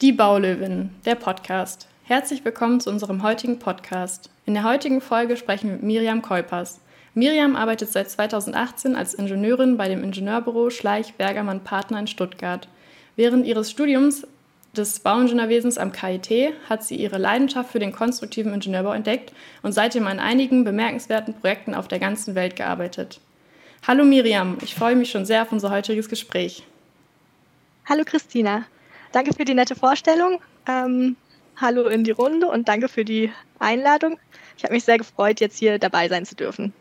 Die Baulöwin, der Podcast. Herzlich willkommen zu unserem heutigen Podcast. In der heutigen Folge sprechen wir mit Miriam Keupers. Miriam arbeitet seit 2018 als Ingenieurin bei dem Ingenieurbüro Schleich Bergermann Partner in Stuttgart. Während ihres Studiums des Bauingenieurwesens am KIT hat sie ihre Leidenschaft für den konstruktiven Ingenieurbau entdeckt und seitdem an einigen bemerkenswerten Projekten auf der ganzen Welt gearbeitet. Hallo Miriam, ich freue mich schon sehr auf unser heutiges Gespräch. Hallo Christina, danke für die nette Vorstellung. Ähm, hallo in die Runde und danke für die Einladung. Ich habe mich sehr gefreut, jetzt hier dabei sein zu dürfen.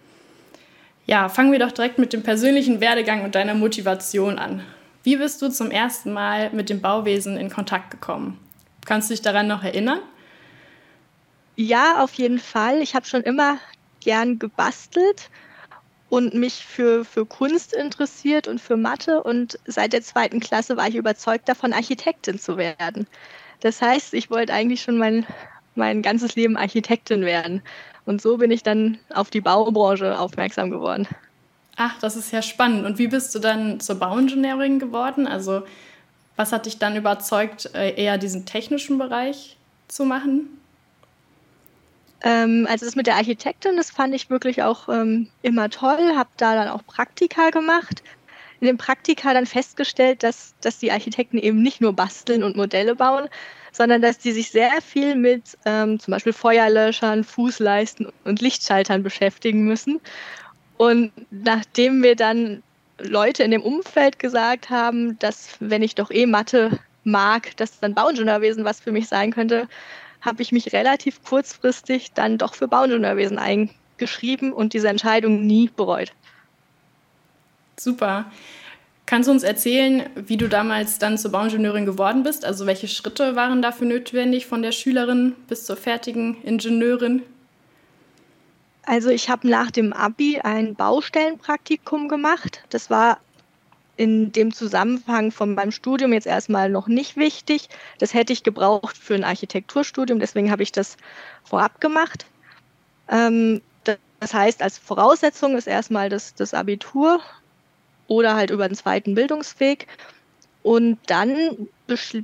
Ja, fangen wir doch direkt mit dem persönlichen Werdegang und deiner Motivation an. Wie bist du zum ersten Mal mit dem Bauwesen in Kontakt gekommen? Kannst du dich daran noch erinnern? Ja, auf jeden Fall. Ich habe schon immer gern gebastelt und mich für, für Kunst interessiert und für Mathe. Und seit der zweiten Klasse war ich überzeugt davon, Architektin zu werden. Das heißt, ich wollte eigentlich schon mein, mein ganzes Leben Architektin werden. Und so bin ich dann auf die Baubranche aufmerksam geworden. Ach, das ist ja spannend. Und wie bist du dann zur Bauingenieurin geworden? Also, was hat dich dann überzeugt, äh, eher diesen technischen Bereich zu machen? Ähm, also das mit der Architektin, das fand ich wirklich auch ähm, immer toll, habe da dann auch Praktika gemacht. In den Praktika dann festgestellt, dass, dass die Architekten eben nicht nur basteln und Modelle bauen, sondern dass die sich sehr viel mit ähm, zum Beispiel Feuerlöschern, Fußleisten und Lichtschaltern beschäftigen müssen. Und nachdem mir dann Leute in dem Umfeld gesagt haben, dass wenn ich doch eh Mathe mag, dass dann Bauingenieurwesen was für mich sein könnte, habe ich mich relativ kurzfristig dann doch für Bauingenieurwesen eingeschrieben und diese Entscheidung nie bereut. Super. Kannst du uns erzählen, wie du damals dann zur Bauingenieurin geworden bist? Also welche Schritte waren dafür notwendig von der Schülerin bis zur fertigen Ingenieurin? Also ich habe nach dem ABI ein Baustellenpraktikum gemacht. Das war in dem Zusammenhang von meinem Studium jetzt erstmal noch nicht wichtig. Das hätte ich gebraucht für ein Architekturstudium, deswegen habe ich das vorab gemacht. Ähm, das heißt, als Voraussetzung ist erstmal das, das Abitur oder halt über den zweiten Bildungsweg. Und dann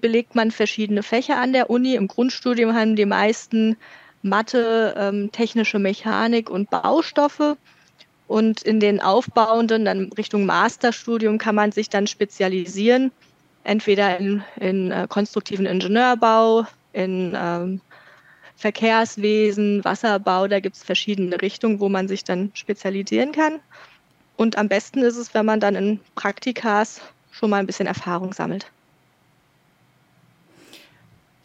belegt man verschiedene Fächer an der Uni. Im Grundstudium haben die meisten Mathe, ähm, technische Mechanik und Baustoffe. Und in den aufbauenden, dann Richtung Masterstudium, kann man sich dann spezialisieren, entweder in, in äh, konstruktiven Ingenieurbau, in ähm, Verkehrswesen, Wasserbau, da gibt es verschiedene Richtungen, wo man sich dann spezialisieren kann. Und am besten ist es, wenn man dann in Praktikas schon mal ein bisschen Erfahrung sammelt.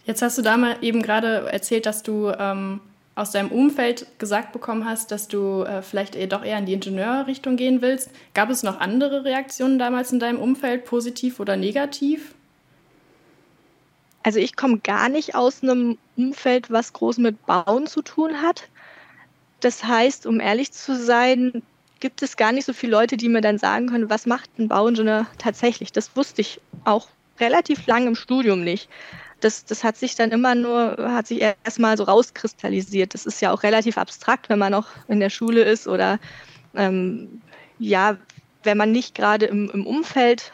Jetzt hast du da mal eben gerade erzählt, dass du ähm, aus deinem Umfeld gesagt bekommen hast, dass du äh, vielleicht eher doch eher in die Ingenieurrichtung gehen willst. Gab es noch andere Reaktionen damals in deinem Umfeld, positiv oder negativ? Also ich komme gar nicht aus einem Umfeld, was groß mit Bauen zu tun hat. Das heißt, um ehrlich zu sein, gibt es gar nicht so viele Leute, die mir dann sagen können, was macht ein Bauingenieur tatsächlich. Das wusste ich auch relativ lange im Studium nicht das, das hat sich dann immer nur, hat sich erstmal so rauskristallisiert. Das ist ja auch relativ abstrakt, wenn man noch in der Schule ist oder ähm, ja, wenn man nicht gerade im, im Umfeld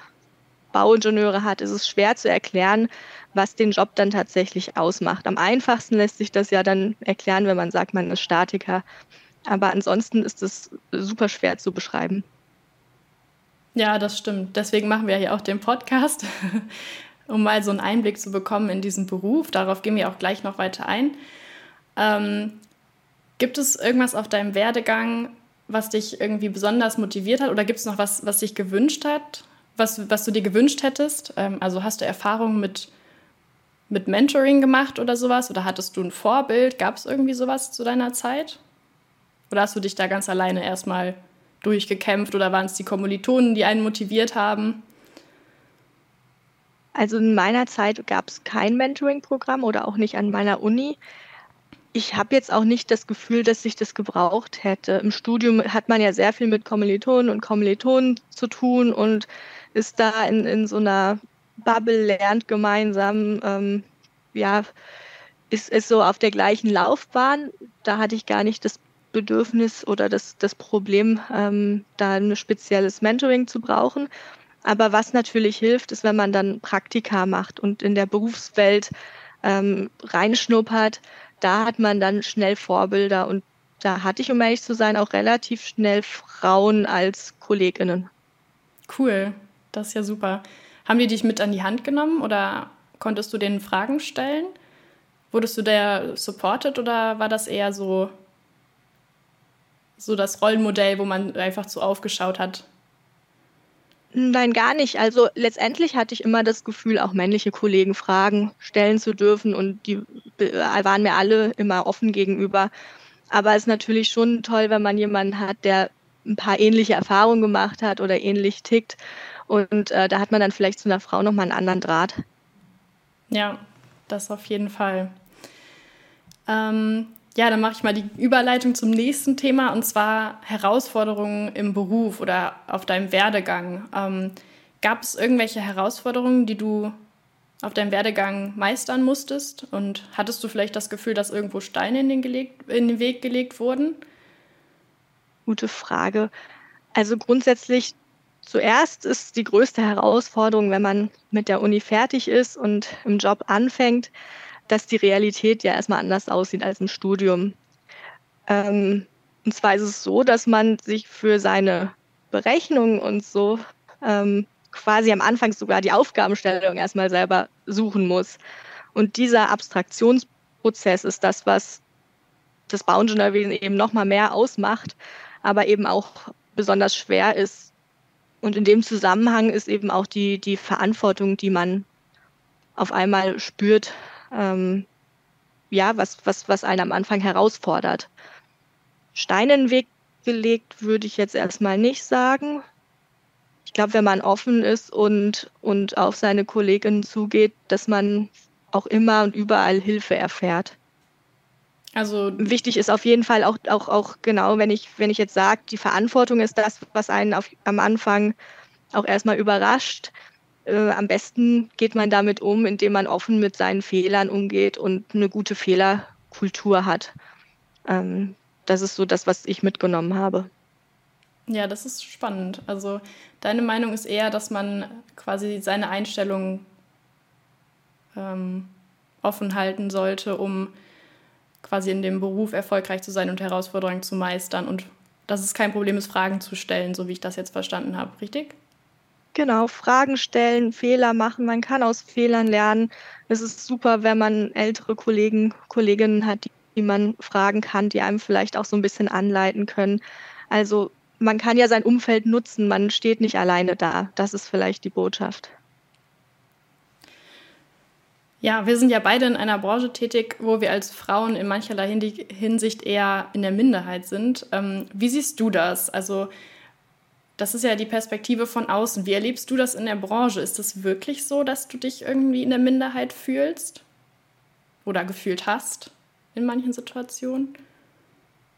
Bauingenieure hat, ist es schwer zu erklären, was den Job dann tatsächlich ausmacht. Am einfachsten lässt sich das ja dann erklären, wenn man sagt, man ist Statiker. Aber ansonsten ist es super schwer zu beschreiben. Ja, das stimmt. Deswegen machen wir hier auch den Podcast, um mal so einen Einblick zu bekommen in diesen Beruf. Darauf gehen wir auch gleich noch weiter ein. Ähm, gibt es irgendwas auf deinem Werdegang, was dich irgendwie besonders motiviert hat? Oder gibt es noch was, was dich gewünscht hat, was, was du dir gewünscht hättest? Ähm, also hast du Erfahrungen mit, mit Mentoring gemacht oder sowas? Oder hattest du ein Vorbild? Gab es irgendwie sowas zu deiner Zeit? Oder hast du dich da ganz alleine erstmal durchgekämpft? Oder waren es die Kommilitonen, die einen motiviert haben? Also in meiner Zeit gab es kein Mentoring-Programm oder auch nicht an meiner Uni. Ich habe jetzt auch nicht das Gefühl, dass ich das gebraucht hätte. Im Studium hat man ja sehr viel mit Kommilitonen und Kommilitonen zu tun und ist da in, in so einer Bubble, lernt gemeinsam, ähm, ja, ist, ist so auf der gleichen Laufbahn. Da hatte ich gar nicht das Bedürfnis oder das, das Problem, ähm, da ein spezielles Mentoring zu brauchen. Aber was natürlich hilft, ist, wenn man dann Praktika macht und in der Berufswelt ähm, reinschnuppert. Da hat man dann schnell Vorbilder und da hatte ich, um ehrlich zu sein, auch relativ schnell Frauen als Kolleginnen. Cool, das ist ja super. Haben die dich mit an die Hand genommen oder konntest du denen Fragen stellen? Wurdest du da supported oder war das eher so, so das Rollenmodell, wo man einfach so aufgeschaut hat? Nein, gar nicht. Also letztendlich hatte ich immer das Gefühl, auch männliche Kollegen Fragen stellen zu dürfen und die waren mir alle immer offen gegenüber. Aber es ist natürlich schon toll, wenn man jemanden hat, der ein paar ähnliche Erfahrungen gemacht hat oder ähnlich tickt. Und äh, da hat man dann vielleicht zu einer Frau nochmal einen anderen Draht. Ja, das auf jeden Fall. Ähm, ja, dann mache ich mal die Überleitung zum nächsten Thema und zwar Herausforderungen im Beruf oder auf deinem Werdegang. Ähm, Gab es irgendwelche Herausforderungen, die du auf deinem Werdegang meistern musstest? Und hattest du vielleicht das Gefühl, dass irgendwo Steine in den, gelegt, in den Weg gelegt wurden? Gute Frage. Also grundsätzlich zuerst ist die größte Herausforderung, wenn man mit der Uni fertig ist und im Job anfängt, dass die Realität ja erstmal anders aussieht als im Studium. Ähm, und zwar ist es so, dass man sich für seine Berechnungen und so ähm, quasi am Anfang sogar die Aufgabenstellung erstmal selber suchen muss. Und dieser Abstraktionsprozess ist das, was das Bauingenieurwesen eben nochmal mehr ausmacht, aber eben auch besonders schwer ist. Und in dem Zusammenhang ist eben auch die, die Verantwortung, die man auf einmal spürt, ähm, ja, was, was, was einen am Anfang herausfordert. Steine in den Weg gelegt würde ich jetzt erstmal nicht sagen. Ich glaube, wenn man offen ist und, und auf seine Kolleginnen zugeht, dass man auch immer und überall Hilfe erfährt. Also wichtig ist auf jeden Fall auch, auch, auch genau, wenn ich, wenn ich jetzt sage, die Verantwortung ist das, was einen auf, am Anfang auch erstmal überrascht, äh, am besten geht man damit um, indem man offen mit seinen Fehlern umgeht und eine gute Fehlerkultur hat. Ähm, das ist so das, was ich mitgenommen habe. Ja, das ist spannend. Also deine Meinung ist eher, dass man quasi seine Einstellung ähm, offen halten sollte, um quasi in dem Beruf erfolgreich zu sein und Herausforderungen zu meistern und dass es kein Problem ist, Fragen zu stellen, so wie ich das jetzt verstanden habe, richtig? Genau, Fragen stellen, Fehler machen. Man kann aus Fehlern lernen. Es ist super, wenn man ältere Kollegen, Kolleginnen hat, die, man fragen kann, die einem vielleicht auch so ein bisschen anleiten können. Also man kann ja sein Umfeld nutzen, man steht nicht alleine da. Das ist vielleicht die Botschaft. Ja, wir sind ja beide in einer Branche tätig, wo wir als Frauen in mancherlei Hinsicht eher in der Minderheit sind. Ähm, wie siehst du das? Also das ist ja die Perspektive von außen. Wie erlebst du das in der Branche? Ist es wirklich so, dass du dich irgendwie in der Minderheit fühlst oder gefühlt hast in manchen Situationen?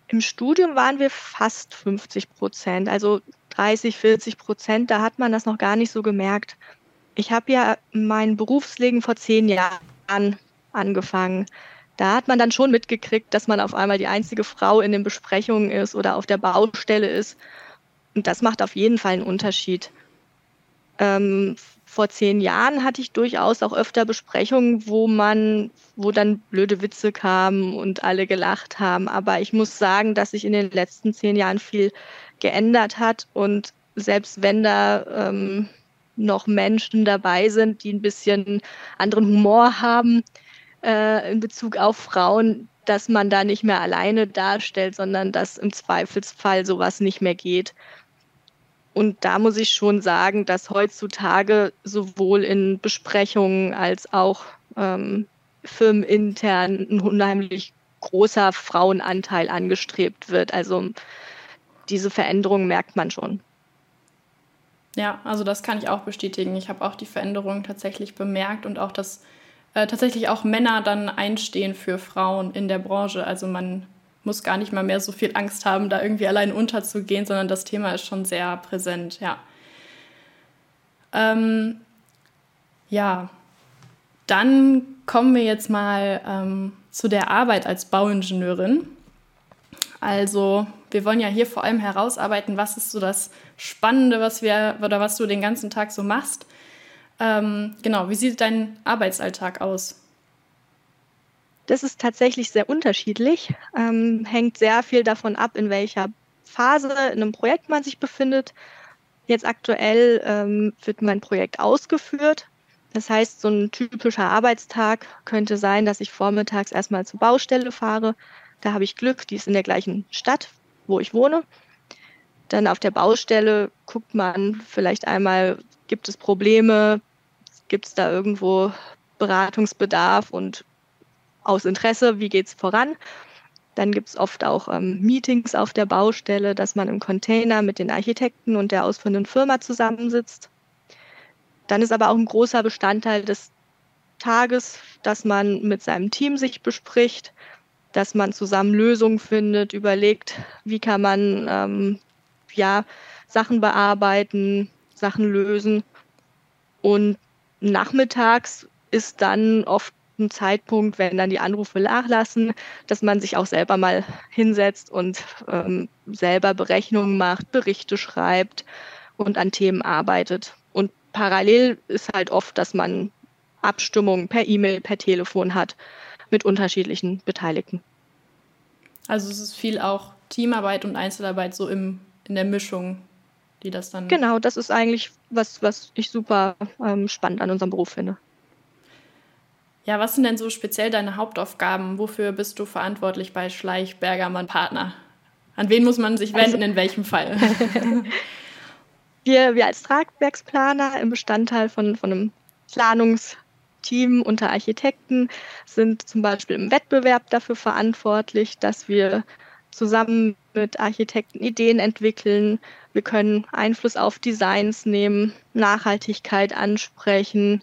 Im Studium waren wir fast 50 Prozent, also 30, 40 Prozent. Da hat man das noch gar nicht so gemerkt. Ich habe ja mein Berufsleben vor zehn Jahren angefangen. Da hat man dann schon mitgekriegt, dass man auf einmal die einzige Frau in den Besprechungen ist oder auf der Baustelle ist. Und das macht auf jeden Fall einen Unterschied. Ähm, vor zehn Jahren hatte ich durchaus auch öfter Besprechungen, wo man, wo dann blöde Witze kamen und alle gelacht haben. Aber ich muss sagen, dass sich in den letzten zehn Jahren viel geändert hat und selbst wenn da ähm, noch Menschen dabei sind, die ein bisschen anderen Humor haben äh, in Bezug auf Frauen, dass man da nicht mehr alleine darstellt, sondern dass im Zweifelsfall sowas nicht mehr geht. Und da muss ich schon sagen, dass heutzutage sowohl in Besprechungen als auch ähm, firmenintern ein unheimlich großer Frauenanteil angestrebt wird. Also diese Veränderung merkt man schon. Ja, also das kann ich auch bestätigen. Ich habe auch die Veränderung tatsächlich bemerkt und auch, dass äh, tatsächlich auch Männer dann einstehen für Frauen in der Branche. Also man muss gar nicht mal mehr so viel Angst haben, da irgendwie allein unterzugehen, sondern das Thema ist schon sehr präsent, ja. Ähm, ja, dann kommen wir jetzt mal ähm, zu der Arbeit als Bauingenieurin. Also wir wollen ja hier vor allem herausarbeiten, was ist so das Spannende, was wir oder was du den ganzen Tag so machst. Ähm, genau, wie sieht dein Arbeitsalltag aus? Das ist tatsächlich sehr unterschiedlich, ähm, hängt sehr viel davon ab, in welcher Phase in einem Projekt man sich befindet. Jetzt aktuell ähm, wird mein Projekt ausgeführt. Das heißt, so ein typischer Arbeitstag könnte sein, dass ich vormittags erstmal zur Baustelle fahre. Da habe ich Glück, die ist in der gleichen Stadt, wo ich wohne. Dann auf der Baustelle guckt man vielleicht einmal, gibt es Probleme, gibt es da irgendwo Beratungsbedarf und aus Interesse, wie geht es voran. Dann gibt es oft auch ähm, Meetings auf der Baustelle, dass man im Container mit den Architekten und der ausführenden Firma zusammensitzt. Dann ist aber auch ein großer Bestandteil des Tages, dass man mit seinem Team sich bespricht, dass man zusammen Lösungen findet, überlegt, wie kann man ähm, ja, Sachen bearbeiten, Sachen lösen. Und nachmittags ist dann oft ein Zeitpunkt, wenn dann die Anrufe nachlassen, dass man sich auch selber mal hinsetzt und ähm, selber Berechnungen macht, Berichte schreibt und an Themen arbeitet. Und parallel ist halt oft, dass man Abstimmungen per E-Mail, per Telefon hat mit unterschiedlichen Beteiligten. Also es ist viel auch Teamarbeit und Einzelarbeit so im, in der Mischung, die das dann. Genau, das ist eigentlich was, was ich super ähm, spannend an unserem Beruf finde. Ja, was sind denn so speziell deine Hauptaufgaben? Wofür bist du verantwortlich bei Schleich Bergermann Partner? An wen muss man sich wenden, also, in welchem Fall? wir, wir als Tragwerksplaner im Bestandteil von, von einem Planungsteam unter Architekten sind zum Beispiel im Wettbewerb dafür verantwortlich, dass wir zusammen mit Architekten Ideen entwickeln. Wir können Einfluss auf Designs nehmen, Nachhaltigkeit ansprechen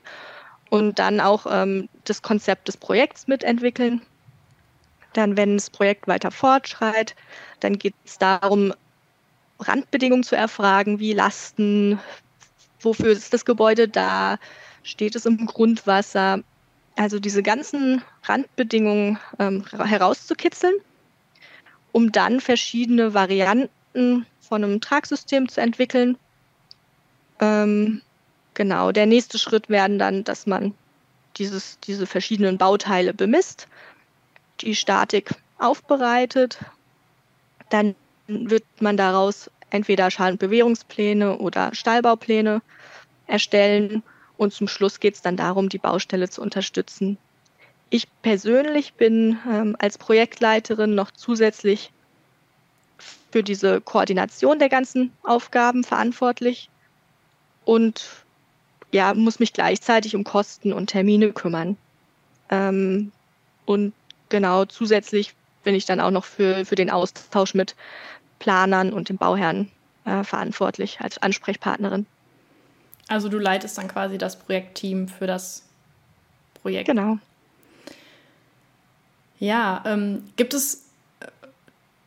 und dann auch ähm, das Konzept des Projekts mitentwickeln. Dann, wenn das Projekt weiter fortschreitet, dann geht es darum, Randbedingungen zu erfragen, wie Lasten, wofür ist das Gebäude da, steht es im Grundwasser. Also diese ganzen Randbedingungen ähm, herauszukitzeln, um dann verschiedene Varianten von einem Tragsystem zu entwickeln. Ähm, Genau, der nächste Schritt werden dann, dass man dieses, diese verschiedenen Bauteile bemisst, die Statik aufbereitet. Dann wird man daraus entweder Schal- und Bewährungspläne oder Stallbaupläne erstellen. Und zum Schluss geht es dann darum, die Baustelle zu unterstützen. Ich persönlich bin ähm, als Projektleiterin noch zusätzlich für diese Koordination der ganzen Aufgaben verantwortlich und ja, muss mich gleichzeitig um Kosten und Termine kümmern. Ähm, und genau zusätzlich bin ich dann auch noch für, für den Austausch mit Planern und dem Bauherrn äh, verantwortlich als Ansprechpartnerin. Also du leitest dann quasi das Projektteam für das Projekt. Genau. Ja, ähm, gibt es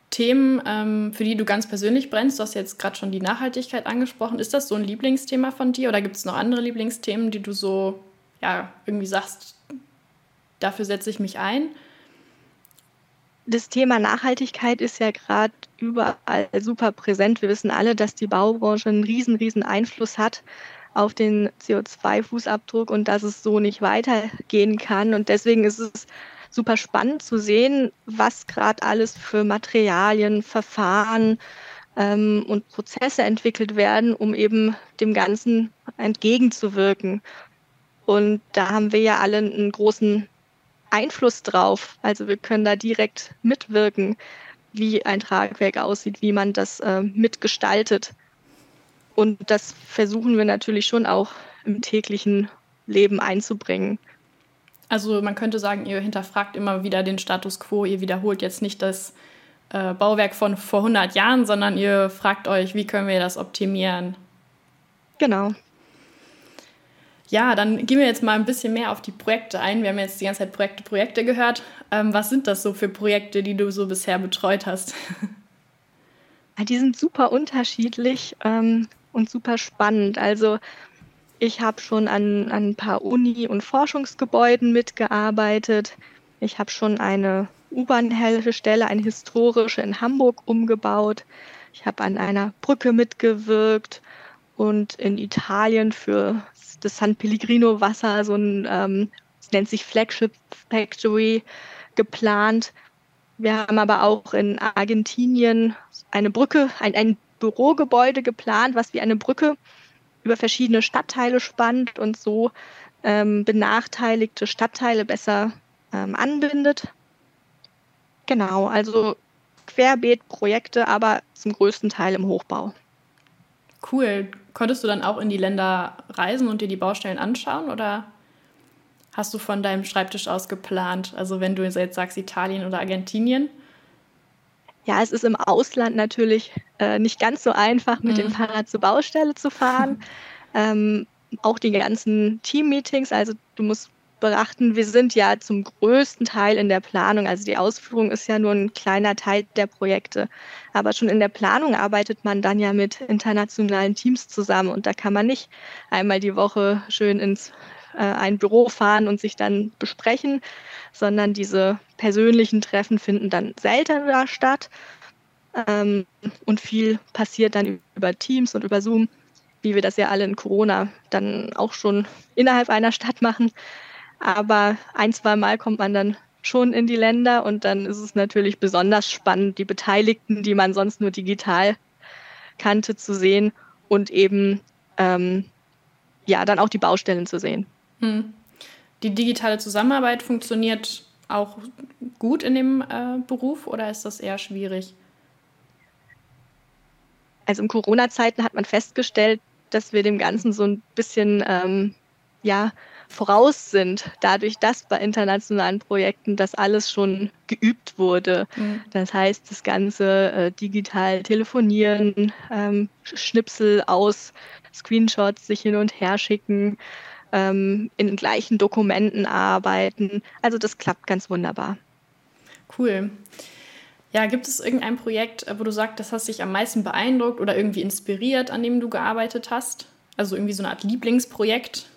Themen, ähm, für die du ganz persönlich brennst? Du hast jetzt gerade schon die Nachhaltigkeit angesprochen. Ist das so ein Lieblingsthema von dir oder gibt es noch andere Lieblingsthemen, die du so ja, irgendwie sagst, dafür setze ich mich ein? Das Thema Nachhaltigkeit ist ja gerade überall super präsent. Wir wissen alle, dass die Baubranche einen riesen, riesen Einfluss hat auf den CO2-Fußabdruck und dass es so nicht weitergehen kann. Und deswegen ist es super spannend zu sehen, was gerade alles für Materialien, Verfahren ähm, und Prozesse entwickelt werden, um eben dem Ganzen entgegenzuwirken. Und da haben wir ja alle einen großen Einfluss drauf. Also wir können da direkt mitwirken, wie ein Tragwerk aussieht, wie man das äh, mitgestaltet. Und das versuchen wir natürlich schon auch im täglichen Leben einzubringen. Also man könnte sagen, ihr hinterfragt immer wieder den Status quo, ihr wiederholt jetzt nicht das äh, Bauwerk von vor 100 Jahren, sondern ihr fragt euch, wie können wir das optimieren? Genau. Ja, dann gehen wir jetzt mal ein bisschen mehr auf die Projekte ein. Wir haben jetzt die ganze Zeit Projekte, Projekte gehört. Ähm, was sind das so für Projekte, die du so bisher betreut hast? Die sind super unterschiedlich ähm, und super spannend. Also ich habe schon an, an ein paar Uni- und Forschungsgebäuden mitgearbeitet. Ich habe schon eine U-Bahn-Haltestelle, eine historische in Hamburg umgebaut. Ich habe an einer Brücke mitgewirkt und in Italien für das San Pellegrino Wasser so ein, ähm, es nennt sich Flagship Factory, geplant. Wir haben aber auch in Argentinien eine Brücke, ein, ein Bürogebäude geplant, was wie eine Brücke über verschiedene Stadtteile spannt und so ähm, benachteiligte Stadtteile besser ähm, anbindet. Genau, also querbeet Projekte, aber zum größten Teil im Hochbau. Cool. Konntest du dann auch in die Länder reisen und dir die Baustellen anschauen oder hast du von deinem Schreibtisch aus geplant? Also wenn du jetzt sagst Italien oder Argentinien? Ja, es ist im Ausland natürlich äh, nicht ganz so einfach, mit mhm. dem Fahrrad zur Baustelle zu fahren. ähm, auch die ganzen Team-Meetings, also du musst beachten, wir sind ja zum größten Teil in der Planung. Also die Ausführung ist ja nur ein kleiner Teil der Projekte. Aber schon in der Planung arbeitet man dann ja mit internationalen Teams zusammen und da kann man nicht einmal die Woche schön ins äh, ein Büro fahren und sich dann besprechen, sondern diese persönlichen Treffen finden dann seltener statt. Ähm, und viel passiert dann über Teams und über Zoom, wie wir das ja alle in Corona dann auch schon innerhalb einer Stadt machen. Aber ein, zwei Mal kommt man dann schon in die Länder und dann ist es natürlich besonders spannend, die Beteiligten, die man sonst nur digital kannte, zu sehen und eben ähm, ja dann auch die Baustellen zu sehen. Hm. Die digitale Zusammenarbeit funktioniert auch gut in dem äh, Beruf oder ist das eher schwierig? Also in Corona-Zeiten hat man festgestellt, dass wir dem Ganzen so ein bisschen ähm, ja, voraus sind, dadurch, dass bei internationalen Projekten das alles schon geübt wurde. Mhm. Das heißt, das ganze äh, digital telefonieren, ähm, Schnipsel aus Screenshots sich hin und her schicken, ähm, in gleichen Dokumenten arbeiten. Also das klappt ganz wunderbar. Cool. Ja, gibt es irgendein Projekt, wo du sagst, das hat dich am meisten beeindruckt oder irgendwie inspiriert, an dem du gearbeitet hast? Also irgendwie so eine Art Lieblingsprojekt?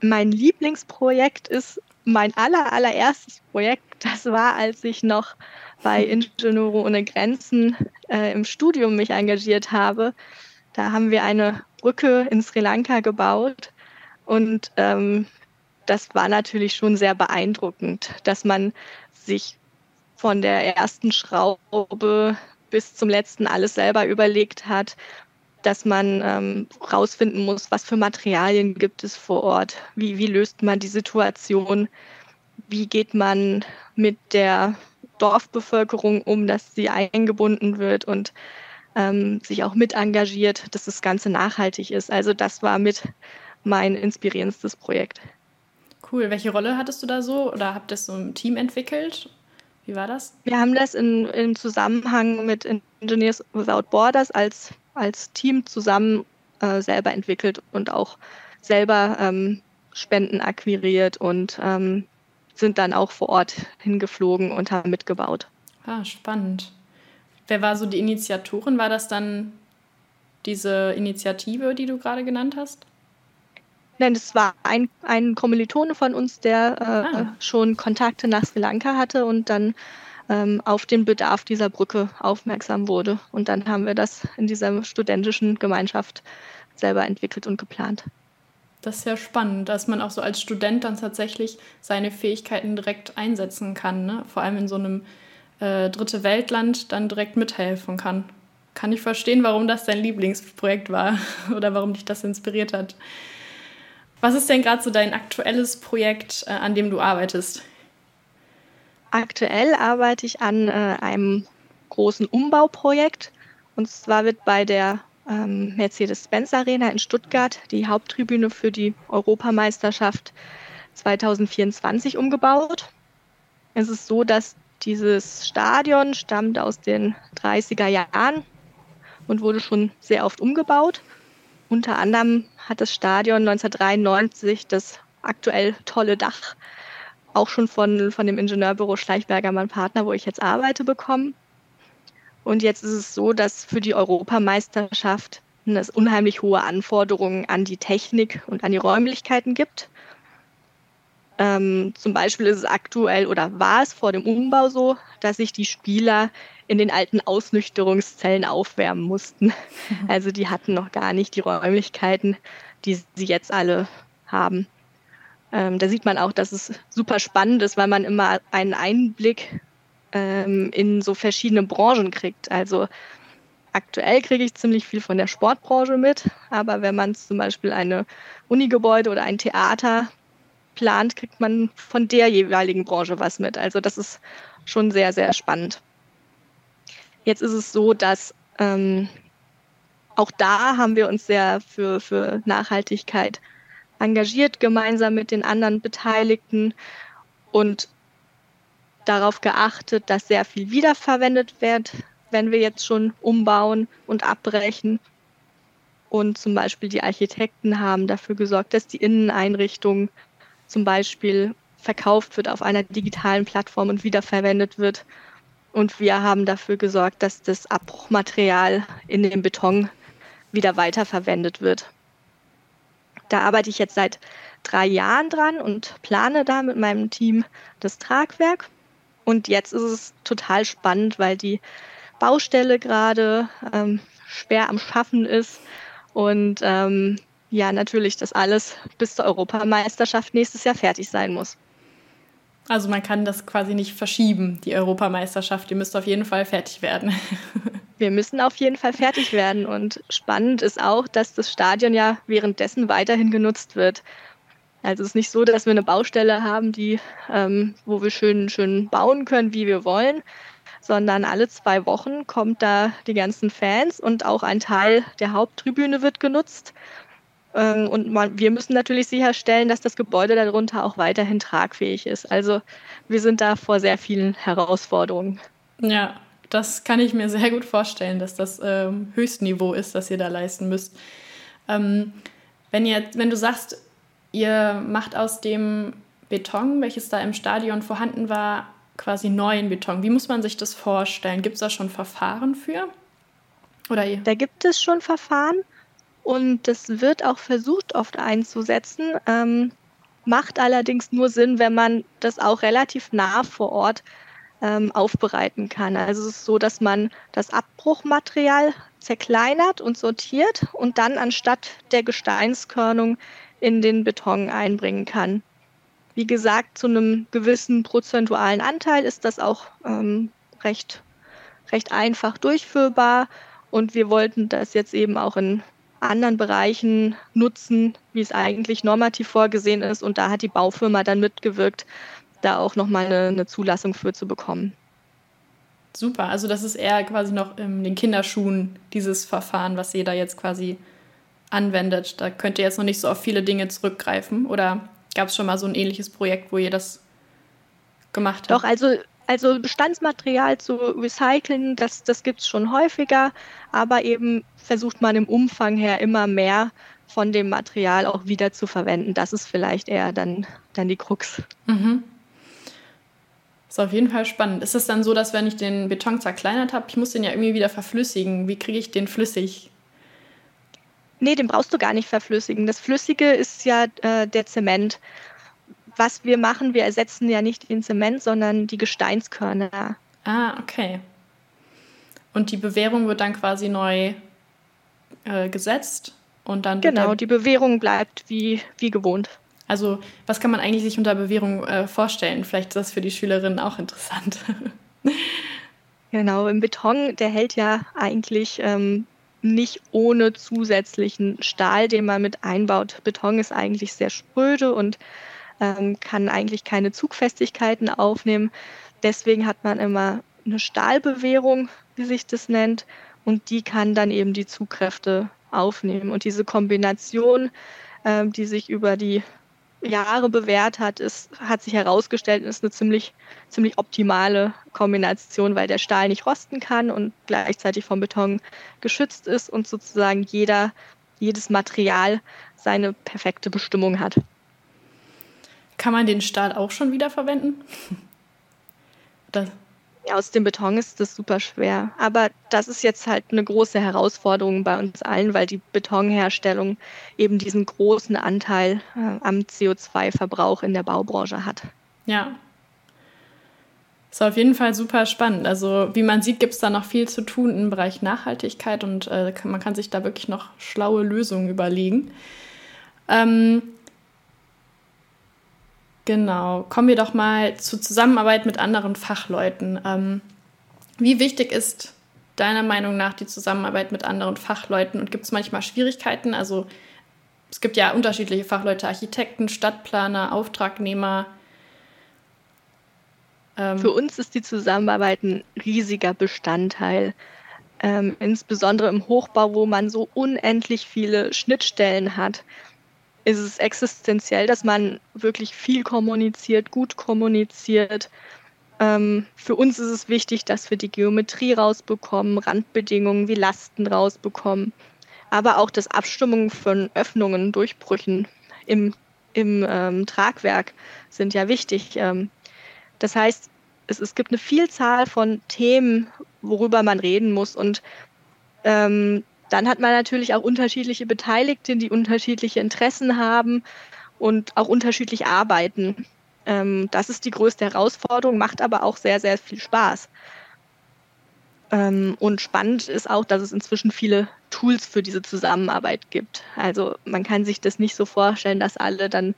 Mein Lieblingsprojekt ist mein aller, allererstes Projekt. Das war, als ich noch bei Ingenieure ohne Grenzen äh, im Studium mich engagiert habe. Da haben wir eine Brücke in Sri Lanka gebaut. Und ähm, das war natürlich schon sehr beeindruckend, dass man sich von der ersten Schraube bis zum letzten alles selber überlegt hat dass man ähm, rausfinden muss, was für Materialien gibt es vor Ort, wie, wie löst man die Situation, wie geht man mit der Dorfbevölkerung um, dass sie eingebunden wird? Und ähm, sich auch mit engagiert, dass das Ganze nachhaltig ist. Also das war mit mein inspirierendstes Projekt. Cool. Welche Rolle hattest du da so oder habt ihr so im Team entwickelt? Wie war das? Wir haben das in, im Zusammenhang mit Engineers Without Borders als als Team zusammen äh, selber entwickelt und auch selber ähm, Spenden akquiriert und ähm, sind dann auch vor Ort hingeflogen und haben mitgebaut. Ah, spannend. Wer war so die Initiatorin? War das dann diese Initiative, die du gerade genannt hast? Nein, das war ein, ein Kommilitone von uns, der äh, ah. schon Kontakte nach Sri Lanka hatte und dann ähm, auf den Bedarf dieser Brücke aufmerksam wurde. Und dann haben wir das in dieser studentischen Gemeinschaft selber entwickelt und geplant. Das ist ja spannend, dass man auch so als Student dann tatsächlich seine Fähigkeiten direkt einsetzen kann. Ne? Vor allem in so einem äh, dritte Weltland dann direkt mithelfen kann. Kann ich verstehen, warum das dein Lieblingsprojekt war oder warum dich das inspiriert hat. Was ist denn gerade so dein aktuelles Projekt, äh, an dem du arbeitest? Aktuell arbeite ich an äh, einem großen Umbauprojekt. Und zwar wird bei der ähm, Mercedes-Benz Arena in Stuttgart die Haupttribüne für die Europameisterschaft 2024 umgebaut. Es ist so, dass dieses Stadion stammt aus den 30er Jahren und wurde schon sehr oft umgebaut. Unter anderem hat das Stadion 1993 das aktuell tolle Dach auch schon von, von dem Ingenieurbüro Schleichberger, mein Partner, wo ich jetzt arbeite, bekommen. Und jetzt ist es so, dass für die Europameisterschaft es unheimlich hohe Anforderungen an die Technik und an die Räumlichkeiten gibt. Ähm, zum Beispiel ist es aktuell oder war es vor dem Umbau so, dass sich die Spieler in den alten Ausnüchterungszellen aufwärmen mussten. Also die hatten noch gar nicht die Räumlichkeiten, die sie jetzt alle haben. Ähm, da sieht man auch, dass es super spannend ist, weil man immer einen Einblick ähm, in so verschiedene Branchen kriegt. Also aktuell kriege ich ziemlich viel von der Sportbranche mit, aber wenn man zum Beispiel eine Unigebäude oder ein Theater plant, kriegt man von der jeweiligen Branche was mit. Also das ist schon sehr, sehr spannend. Jetzt ist es so, dass ähm, auch da haben wir uns sehr für, für Nachhaltigkeit engagiert, gemeinsam mit den anderen Beteiligten und darauf geachtet, dass sehr viel wiederverwendet wird, wenn wir jetzt schon umbauen und abbrechen. Und zum Beispiel die Architekten haben dafür gesorgt, dass die Inneneinrichtung zum Beispiel verkauft wird auf einer digitalen Plattform und wiederverwendet wird. Und wir haben dafür gesorgt, dass das Abbruchmaterial in dem Beton wieder weiterverwendet wird. Da arbeite ich jetzt seit drei Jahren dran und plane da mit meinem Team das Tragwerk. Und jetzt ist es total spannend, weil die Baustelle gerade ähm, schwer am Schaffen ist und ähm, ja, natürlich das alles bis zur Europameisterschaft nächstes Jahr fertig sein muss. Also man kann das quasi nicht verschieben, die Europameisterschaft. Die müsste auf jeden Fall fertig werden. Wir müssen auf jeden Fall fertig werden. Und spannend ist auch, dass das Stadion ja währenddessen weiterhin genutzt wird. Also es ist nicht so, dass wir eine Baustelle haben, die, ähm, wo wir schön, schön bauen können, wie wir wollen, sondern alle zwei Wochen kommt da die ganzen Fans und auch ein Teil der Haupttribüne wird genutzt. Ähm, und man, wir müssen natürlich sicherstellen, dass das Gebäude darunter auch weiterhin tragfähig ist. Also wir sind da vor sehr vielen Herausforderungen. Ja, das kann ich mir sehr gut vorstellen, dass das ähm, Höchstniveau ist, das ihr da leisten müsst. Ähm, wenn, ihr, wenn du sagst, ihr macht aus dem Beton, welches da im Stadion vorhanden war, quasi neuen Beton. Wie muss man sich das vorstellen? Gibt es da schon Verfahren für? Oder Da gibt es schon Verfahren. Und das wird auch versucht oft einzusetzen, ähm, macht allerdings nur Sinn, wenn man das auch relativ nah vor Ort ähm, aufbereiten kann. Also es ist so, dass man das Abbruchmaterial zerkleinert und sortiert und dann anstatt der Gesteinskörnung in den Beton einbringen kann. Wie gesagt, zu einem gewissen prozentualen Anteil ist das auch ähm, recht, recht einfach durchführbar. Und wir wollten das jetzt eben auch in anderen Bereichen nutzen, wie es eigentlich normativ vorgesehen ist. Und da hat die Baufirma dann mitgewirkt, da auch nochmal eine, eine Zulassung für zu bekommen. Super, also das ist eher quasi noch in den Kinderschuhen, dieses Verfahren, was jeder jetzt quasi anwendet. Da könnt ihr jetzt noch nicht so auf viele Dinge zurückgreifen. Oder gab es schon mal so ein ähnliches Projekt, wo ihr das gemacht habt? Doch, also also Bestandsmaterial zu recyceln, das, das gibt es schon häufiger, aber eben versucht man im Umfang her immer mehr von dem Material auch wieder zu verwenden. Das ist vielleicht eher dann, dann die Krux. Mhm. Ist auf jeden Fall spannend. Ist es dann so, dass wenn ich den Beton zerkleinert habe, ich muss den ja irgendwie wieder verflüssigen? Wie kriege ich den flüssig? Nee, den brauchst du gar nicht verflüssigen. Das Flüssige ist ja äh, der Zement was wir machen, wir ersetzen ja nicht den Zement, sondern die Gesteinskörner. Ah, okay. Und die Bewährung wird dann quasi neu äh, gesetzt und dann. Genau, die Bewährung bleibt wie, wie gewohnt. Also, was kann man eigentlich sich unter Bewährung äh, vorstellen? Vielleicht ist das für die Schülerinnen auch interessant. genau, im Beton, der hält ja eigentlich ähm, nicht ohne zusätzlichen Stahl, den man mit einbaut. Beton ist eigentlich sehr spröde und ähm, kann eigentlich keine Zugfestigkeiten aufnehmen. Deswegen hat man immer eine Stahlbewehrung, wie sich das nennt, und die kann dann eben die Zugkräfte aufnehmen. Und diese Kombination, ähm, die sich über die Jahre bewährt hat, ist, hat sich herausgestellt, ist eine ziemlich, ziemlich optimale Kombination, weil der Stahl nicht rosten kann und gleichzeitig vom Beton geschützt ist und sozusagen jeder, jedes Material seine perfekte Bestimmung hat. Kann man den Stahl auch schon wieder verwenden? Ja, aus dem Beton ist das super schwer. Aber das ist jetzt halt eine große Herausforderung bei uns allen, weil die Betonherstellung eben diesen großen Anteil äh, am CO2-Verbrauch in der Baubranche hat. Ja. Ist auf jeden Fall super spannend. Also wie man sieht, gibt es da noch viel zu tun im Bereich Nachhaltigkeit und äh, man kann sich da wirklich noch schlaue Lösungen überlegen. Ähm, Genau. Kommen wir doch mal zur Zusammenarbeit mit anderen Fachleuten. Ähm, wie wichtig ist deiner Meinung nach die Zusammenarbeit mit anderen Fachleuten und gibt es manchmal Schwierigkeiten? Also es gibt ja unterschiedliche Fachleute, Architekten, Stadtplaner, Auftragnehmer. Ähm Für uns ist die Zusammenarbeit ein riesiger Bestandteil. Ähm, insbesondere im Hochbau, wo man so unendlich viele Schnittstellen hat ist es existenziell, dass man wirklich viel kommuniziert, gut kommuniziert. Ähm, für uns ist es wichtig, dass wir die Geometrie rausbekommen, Randbedingungen wie Lasten rausbekommen, aber auch das Abstimmung von Öffnungen, Durchbrüchen im, im ähm, Tragwerk sind ja wichtig. Ähm, das heißt, es, es gibt eine Vielzahl von Themen, worüber man reden muss und ähm, dann hat man natürlich auch unterschiedliche Beteiligte, die unterschiedliche Interessen haben und auch unterschiedlich arbeiten. Ähm, das ist die größte Herausforderung, macht aber auch sehr, sehr viel Spaß. Ähm, und spannend ist auch, dass es inzwischen viele Tools für diese Zusammenarbeit gibt. Also man kann sich das nicht so vorstellen, dass alle dann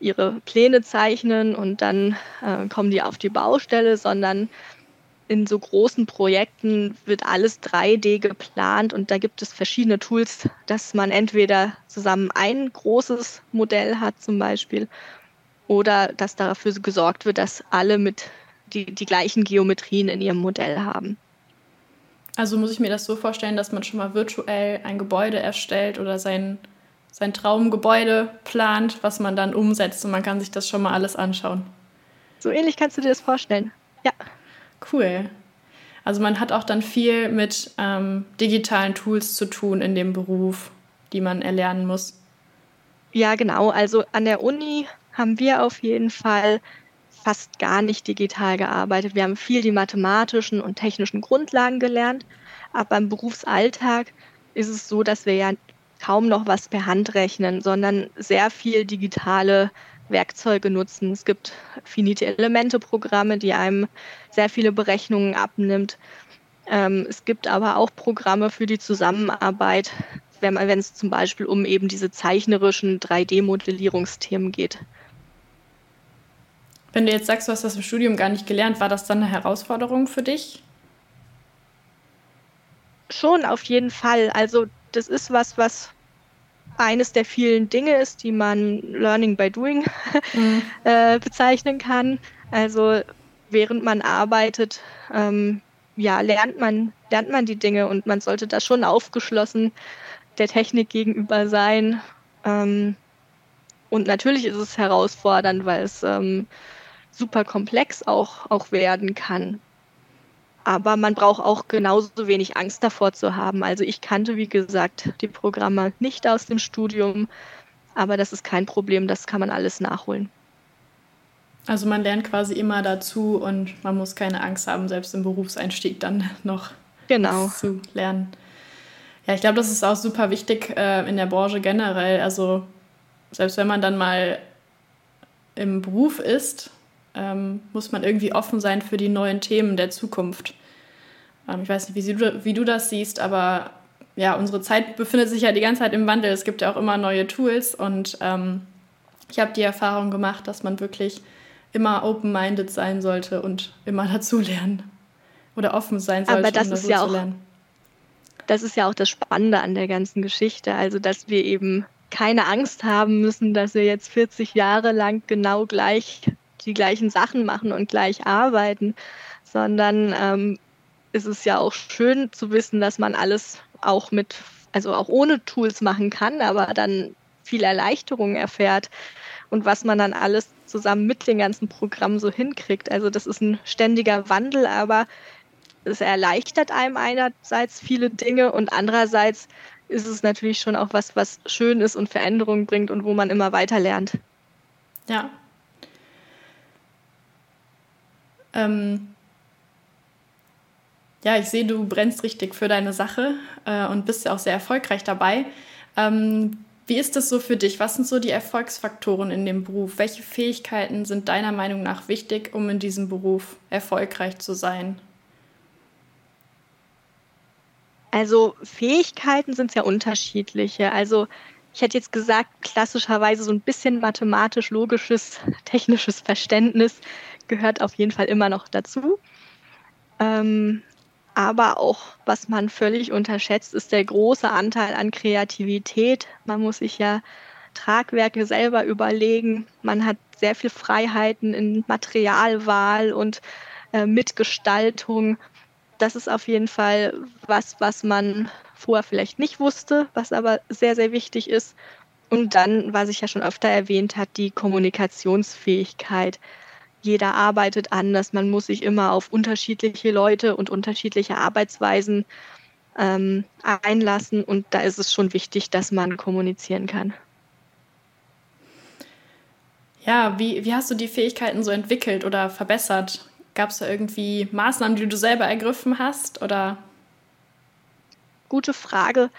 ihre Pläne zeichnen und dann äh, kommen die auf die Baustelle, sondern in so großen Projekten wird alles 3D geplant und da gibt es verschiedene Tools, dass man entweder zusammen ein großes Modell hat zum Beispiel oder dass dafür gesorgt wird, dass alle mit die, die gleichen Geometrien in ihrem Modell haben. Also muss ich mir das so vorstellen, dass man schon mal virtuell ein Gebäude erstellt oder sein, sein Traumgebäude plant, was man dann umsetzt und man kann sich das schon mal alles anschauen. So ähnlich kannst du dir das vorstellen. Ja. Cool. Also man hat auch dann viel mit ähm, digitalen Tools zu tun in dem Beruf, die man erlernen muss. Ja, genau. Also an der Uni haben wir auf jeden Fall fast gar nicht digital gearbeitet. Wir haben viel die mathematischen und technischen Grundlagen gelernt, aber im Berufsalltag ist es so, dass wir ja kaum noch was per Hand rechnen, sondern sehr viel digitale Werkzeuge nutzen. Es gibt finite Elemente-Programme, die einem sehr viele Berechnungen abnimmt. Ähm, es gibt aber auch Programme für die Zusammenarbeit, wenn, es zum Beispiel um eben diese zeichnerischen 3D-Modellierungsthemen geht. Wenn du jetzt sagst, du hast das im Studium gar nicht gelernt, war das dann eine Herausforderung für dich? Schon, auf jeden Fall. Also das ist was, was eines der vielen Dinge ist, die man Learning by Doing mhm. äh, bezeichnen kann. Also während man arbeitet, ähm, ja, lernt man, lernt man die Dinge und man sollte da schon aufgeschlossen der Technik gegenüber sein. Ähm, und natürlich ist es herausfordernd, weil es ähm, super komplex auch, auch werden kann. Aber man braucht auch genauso wenig Angst davor zu haben. Also ich kannte, wie gesagt, die Programme nicht aus dem Studium, aber das ist kein Problem, das kann man alles nachholen. Also man lernt quasi immer dazu und man muss keine Angst haben, selbst im Berufseinstieg dann noch genau. zu lernen. Ja, ich glaube, das ist auch super wichtig äh, in der Branche generell. Also selbst wenn man dann mal im Beruf ist, ähm, muss man irgendwie offen sein für die neuen Themen der Zukunft. Ähm, ich weiß nicht, wie du, wie du das siehst, aber ja, unsere Zeit befindet sich ja die ganze Zeit im Wandel. Es gibt ja auch immer neue Tools und ähm, ich habe die Erfahrung gemacht, dass man wirklich immer open-minded sein sollte und immer dazulernen oder offen sein sollte, aber das um ist ja auch, Das ist ja auch das Spannende an der ganzen Geschichte, also dass wir eben keine Angst haben müssen, dass wir jetzt 40 Jahre lang genau gleich die gleichen Sachen machen und gleich arbeiten, sondern ähm, ist es ja auch schön zu wissen, dass man alles auch mit, also auch ohne Tools machen kann, aber dann viel Erleichterung erfährt und was man dann alles zusammen mit den ganzen Programmen so hinkriegt. Also das ist ein ständiger Wandel, aber es erleichtert einem einerseits viele Dinge und andererseits ist es natürlich schon auch was, was schön ist und Veränderungen bringt und wo man immer weiter lernt. Ja, Ähm, Ja, ich sehe, du brennst richtig für deine Sache äh, und bist ja auch sehr erfolgreich dabei. Ähm, wie ist das so für dich? Was sind so die Erfolgsfaktoren in dem Beruf? Welche Fähigkeiten sind deiner Meinung nach wichtig, um in diesem Beruf erfolgreich zu sein? Also Fähigkeiten sind sehr unterschiedliche. Also ich hätte jetzt gesagt, klassischerweise so ein bisschen mathematisch-logisches, technisches Verständnis gehört auf jeden Fall immer noch dazu. Ähm, aber auch, was man völlig unterschätzt, ist der große Anteil an Kreativität. Man muss sich ja Tragwerke selber überlegen. Man hat sehr viel Freiheiten in Materialwahl und äh, Mitgestaltung. Das ist auf jeden Fall was, was man vorher vielleicht nicht wusste, was aber sehr, sehr wichtig ist. Und dann, was ich ja schon öfter erwähnt hat, die Kommunikationsfähigkeit jeder arbeitet anders, man muss sich immer auf unterschiedliche Leute und unterschiedliche Arbeitsweisen ähm, einlassen und da ist es schon wichtig, dass man kommunizieren kann. Ja, wie, wie hast du die Fähigkeiten so entwickelt oder verbessert? Gab es da irgendwie Maßnahmen, die du selber ergriffen hast oder? Gute Frage.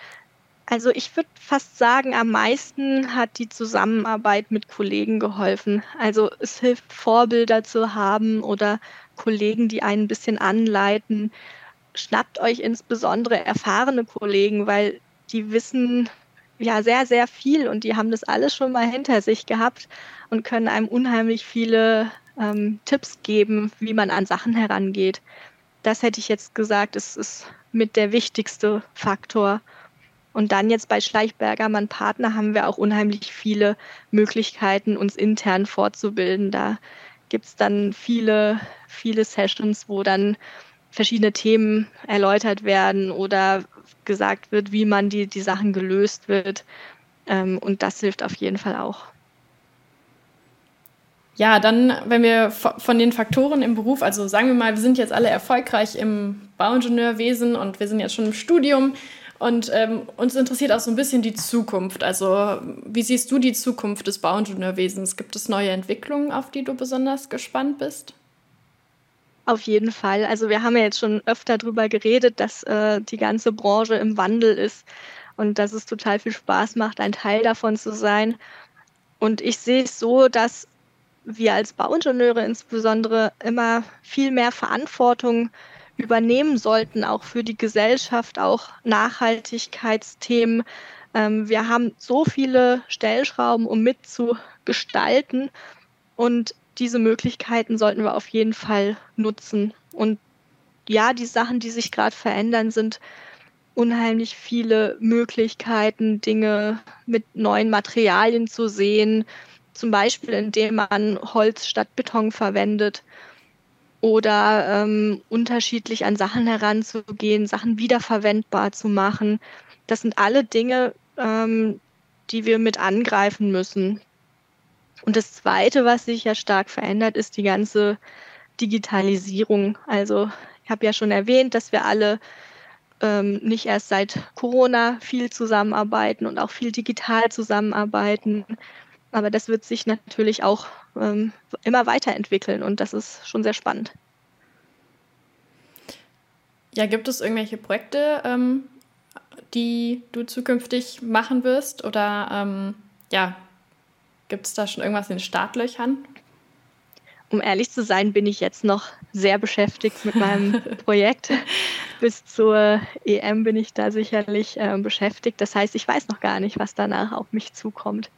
Also ich würde fast sagen, am meisten hat die Zusammenarbeit mit Kollegen geholfen. Also es hilft, Vorbilder zu haben oder Kollegen, die einen ein bisschen anleiten. Schnappt euch insbesondere erfahrene Kollegen, weil die wissen ja sehr, sehr viel und die haben das alles schon mal hinter sich gehabt und können einem unheimlich viele ähm, Tipps geben, wie man an Sachen herangeht. Das hätte ich jetzt gesagt, ist, ist mit der wichtigste Faktor. Und dann jetzt bei Schleichberger, mein Partner, haben wir auch unheimlich viele Möglichkeiten, uns intern fortzubilden. Da gibt es dann viele, viele Sessions, wo dann verschiedene Themen erläutert werden oder gesagt wird, wie man die, die Sachen gelöst wird. Ähm, und das hilft auf jeden Fall auch. Ja, dann, wenn wir von den Faktoren im Beruf, also sagen wir mal, wir sind jetzt alle erfolgreich im Bauingenieurwesen und wir sind jetzt schon im Studium, und ähm, uns interessiert auch so ein bisschen die Zukunft. Also, wie siehst du die Zukunft des Bauingenieurwesens? Gibt es neue Entwicklungen, auf die du besonders gespannt bist? Auf jeden Fall. Also, wir haben ja jetzt schon öfter darüber geredet, dass äh, die ganze Branche im Wandel ist und dass es total viel Spaß macht, ein Teil davon zu sein. Und ich sehe es so, dass wir als Bauingenieure insbesondere immer viel mehr Verantwortung übernehmen sollten, auch für die Gesellschaft, auch Nachhaltigkeitsthemen. Ähm, wir haben so viele Stellschrauben, um mitzugestalten und diese Möglichkeiten sollten wir auf jeden Fall nutzen. Und ja, die Sachen, die sich gerade verändern, sind unheimlich viele Möglichkeiten, Dinge mit neuen Materialien zu sehen, zum Beispiel indem man Holz statt Beton verwendet oder ähm, unterschiedlich an Sachen heranzugehen, Sachen wiederverwendbar zu machen. Das sind alle Dinge, ähm, die wir mit angreifen müssen. Und das Zweite, was sich ja stark verändert, ist die ganze Digitalisierung. Also ich habe ja schon erwähnt, dass wir alle ähm, nicht erst seit Corona viel zusammenarbeiten und auch viel digital zusammenarbeiten. Aber das wird sich natürlich auch ähm, immer weiterentwickeln und das ist schon sehr spannend. Ja, gibt es irgendwelche Projekte, ähm, die du zukünftig machen wirst? Oder ähm, ja, gibt es da schon irgendwas in den Startlöchern? Um ehrlich zu sein, bin ich jetzt noch sehr beschäftigt mit meinem Projekt. Bis zur EM bin ich da sicherlich äh, beschäftigt. Das heißt, ich weiß noch gar nicht, was danach auf mich zukommt.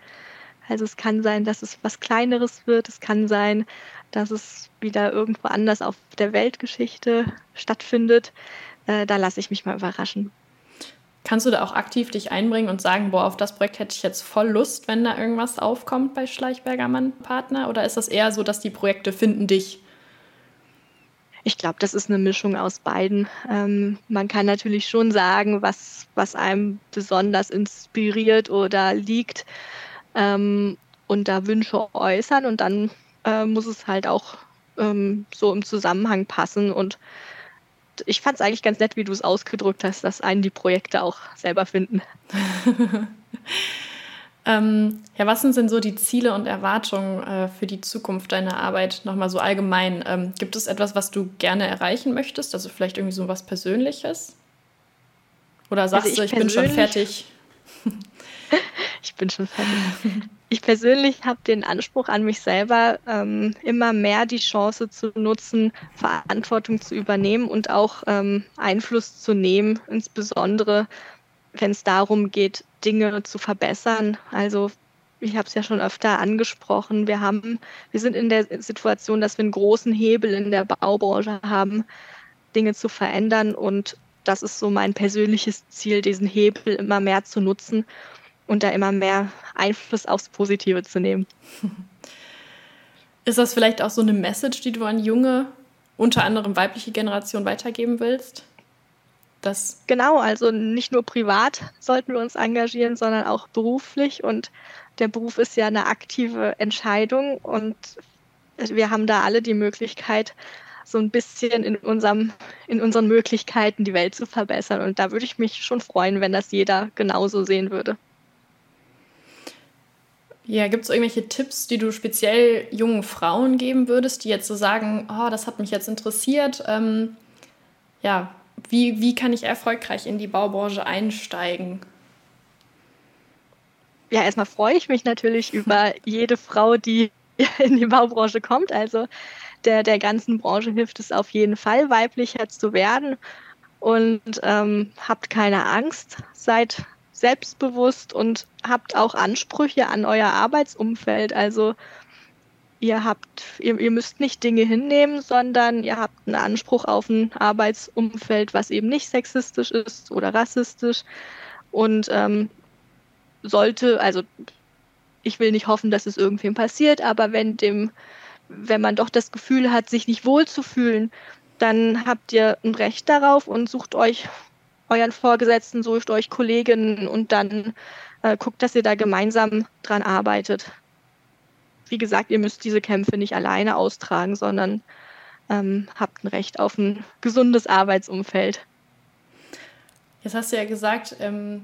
Also es kann sein, dass es was Kleineres wird. Es kann sein, dass es wieder irgendwo anders auf der Weltgeschichte stattfindet. Äh, da lasse ich mich mal überraschen. Kannst du da auch aktiv dich einbringen und sagen, boah, auf das Projekt hätte ich jetzt voll Lust, wenn da irgendwas aufkommt bei Schleichberger Mann Partner? Oder ist das eher so, dass die Projekte finden dich? Ich glaube, das ist eine Mischung aus beiden. Ähm, man kann natürlich schon sagen, was, was einem besonders inspiriert oder liegt ähm, und da Wünsche äußern und dann äh, muss es halt auch ähm, so im Zusammenhang passen und ich fand es eigentlich ganz nett, wie du es ausgedrückt hast, dass einen die Projekte auch selber finden. Ähm, ja, was sind denn so die Ziele und Erwartungen äh, für die Zukunft deiner Arbeit nochmal so allgemein? Ähm, gibt es etwas, was du gerne erreichen möchtest? Also vielleicht irgendwie so was Persönliches? Oder sagst also ich du, ich bin schon fertig? ich bin schon fertig. Ich persönlich habe den Anspruch an mich selber, ähm, immer mehr die Chance zu nutzen, Verantwortung zu übernehmen und auch ähm, Einfluss zu nehmen, insbesondere wenn es darum geht, Dinge zu verbessern. Also ich habe es ja schon öfter angesprochen. Wir haben, wir sind in der Situation, dass wir einen großen Hebel in der Baubranche haben, Dinge zu verändern. Und das ist so mein persönliches Ziel, diesen Hebel immer mehr zu nutzen und da immer mehr Einfluss aufs Positive zu nehmen. Ist das vielleicht auch so eine Message, die du an junge, unter anderem weibliche Generation weitergeben willst? Das genau, also nicht nur privat sollten wir uns engagieren, sondern auch beruflich. Und der Beruf ist ja eine aktive Entscheidung und wir haben da alle die Möglichkeit, so ein bisschen in, unserem, in unseren Möglichkeiten die Welt zu verbessern. Und da würde ich mich schon freuen, wenn das jeder genauso sehen würde. Ja, gibt es irgendwelche Tipps, die du speziell jungen Frauen geben würdest, die jetzt so sagen, oh, das hat mich jetzt interessiert? Ähm, ja, wie, wie kann ich erfolgreich in die Baubranche einsteigen? Ja, erstmal freue ich mich natürlich über jede Frau, die in die Baubranche kommt. Also der, der ganzen Branche hilft es auf jeden Fall, weiblicher zu werden. Und ähm, habt keine Angst, seid selbstbewusst und habt auch Ansprüche an euer Arbeitsumfeld. Also ihr habt, ihr, ihr müsst nicht Dinge hinnehmen, sondern ihr habt einen Anspruch auf ein Arbeitsumfeld, was eben nicht sexistisch ist oder rassistisch. Und ähm, sollte, also ich will nicht hoffen, dass es irgendwem passiert, aber wenn dem, wenn man doch das Gefühl hat, sich nicht wohlzufühlen, dann habt ihr ein Recht darauf und sucht euch euren Vorgesetzten, sucht euch Kolleginnen und dann äh, guckt, dass ihr da gemeinsam dran arbeitet wie gesagt, ihr müsst diese Kämpfe nicht alleine austragen, sondern ähm, habt ein Recht auf ein gesundes Arbeitsumfeld. Jetzt hast du ja gesagt, ähm,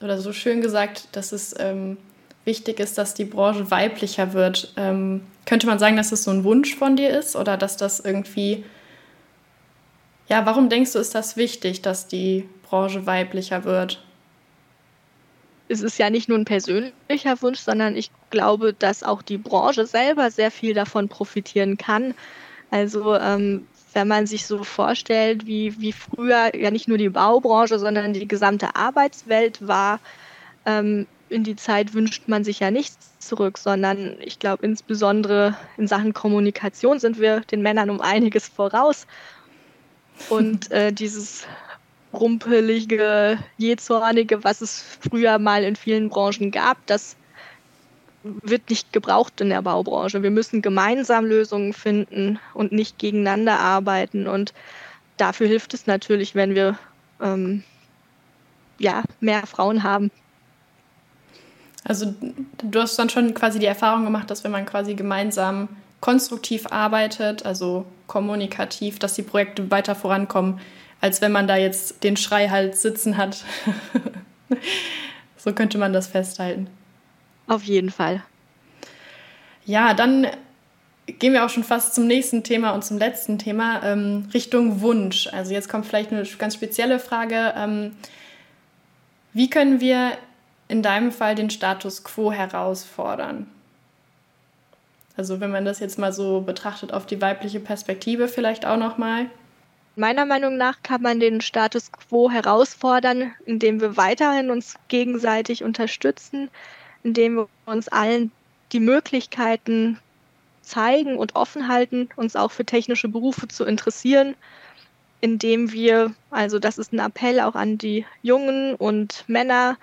oder so schön gesagt, dass es ähm, wichtig ist, dass die Branche weiblicher wird. Ähm, könnte man sagen, dass das so ein Wunsch von dir ist oder dass das irgendwie, ja, warum denkst du, ist das wichtig, dass die Branche weiblicher wird? es ist ja nicht nur ein persönlicher Wunsch, sondern ich glaube, dass auch die Branche selber sehr viel davon profitieren kann. Also ähm, wenn man sich so vorstellt, wie, wie früher ja nicht nur die Baubranche, sondern die gesamte Arbeitswelt war, ähm, in die Zeit wünscht man sich ja nichts zurück, sondern ich glaube, insbesondere in Sachen Kommunikation sind wir den Männern um einiges voraus. Und äh, dieses rumpelige, jähzornige, was es früher mal in vielen Branchen gab, das wird nicht gebraucht in der Baubranche. Wir müssen gemeinsam Lösungen finden und nicht gegeneinander arbeiten. Und dafür hilft es natürlich, wenn wir ähm, ja, mehr Frauen haben. Also du hast dann schon quasi die Erfahrung gemacht, dass wenn man quasi gemeinsam konstruktiv arbeitet, also kommunikativ, dass die Projekte weiter vorankommen, als wenn man da jetzt den Schrei halt sitzen hat. so könnte man das festhalten. Auf jeden Fall. Ja, dann gehen wir auch schon fast zum nächsten Thema und zum letzten Thema, ähm, Richtung Wunsch. Also jetzt kommt vielleicht eine ganz spezielle Frage. Ähm, wie können wir in deinem Fall den Status quo herausfordern? Also wenn man das jetzt mal so betrachtet auf die weibliche Perspektive vielleicht auch nochmal. Meiner Meinung nach kann man den Status quo herausfordern, indem wir weiterhin uns gegenseitig unterstützen, indem wir uns allen die Möglichkeiten zeigen und offen halten, uns auch für technische Berufe zu interessieren, indem wir, also das ist ein Appell auch an die Jungen und Männer,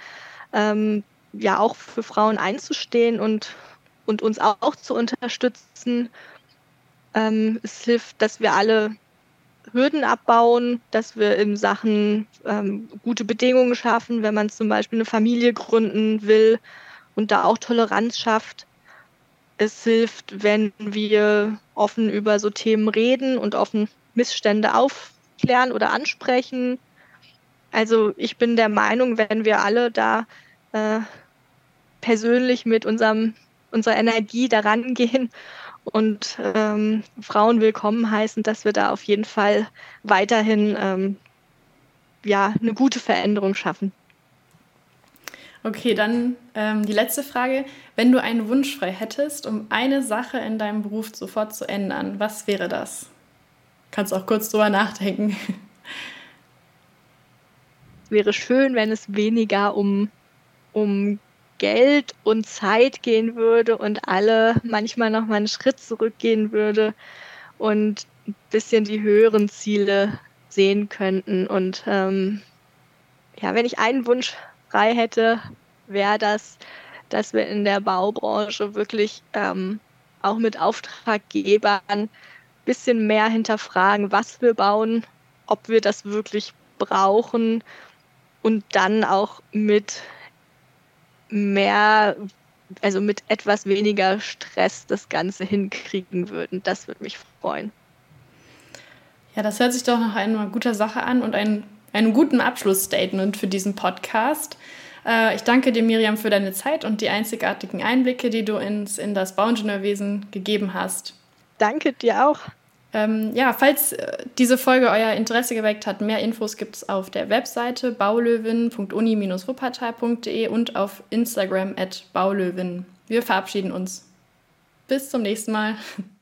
ähm, ja auch für Frauen einzustehen und, und uns auch zu unterstützen. Ähm, es hilft, dass wir alle Hürden abbauen, dass wir in Sachen ähm, gute Bedingungen schaffen, wenn man zum Beispiel eine Familie gründen will und da auch Toleranz schafft. Es hilft, wenn wir offen über so Themen reden und offen Missstände aufklären oder ansprechen. Also ich bin der Meinung, wenn wir alle da äh, persönlich mit unserem, unserer Energie daran gehen und ähm, Frauen willkommen heißen, dass wir da auf jeden Fall weiterhin ähm, ja, eine gute Veränderung schaffen. Okay, dann ähm, die letzte Frage. Wenn du einen Wunsch frei hättest, um eine Sache in deinem Beruf sofort zu ändern, was wäre das? Kannst auch kurz drüber nachdenken. Es wäre schön, wenn es weniger um, um Geld und Zeit gehen würde und alle manchmal noch mal einen Schritt zurückgehen würde und ein bisschen die höheren Ziele sehen könnten. Und ähm, ja, wenn ich einen Wunsch frei hätte, wäre das, dass wir in der Baubranche wirklich ähm, auch mit Auftraggebern ein bisschen mehr hinterfragen, was wir bauen, ob wir das wirklich brauchen und dann auch mit mehr, also mit etwas weniger Stress das Ganze hinkriegen würden. Das würde mich freuen. Ja, das hört sich doch nach einer guten Sache an und ein, einem guten Abschlussstatement für diesen Podcast. Äh, ich danke dir, Miriam, für deine Zeit und die einzigartigen Einblicke, die du ins, in das Bauingenieurwesen gegeben hast. Danke dir auch. Ähm, ja, falls äh, diese Folge euer Interesse geweckt hat, mehr Infos gibt es auf der Webseite baulöwen.uni-wuppertal.de und auf Instagram at baulöwen. Wir verabschieden uns. Bis zum nächsten Mal.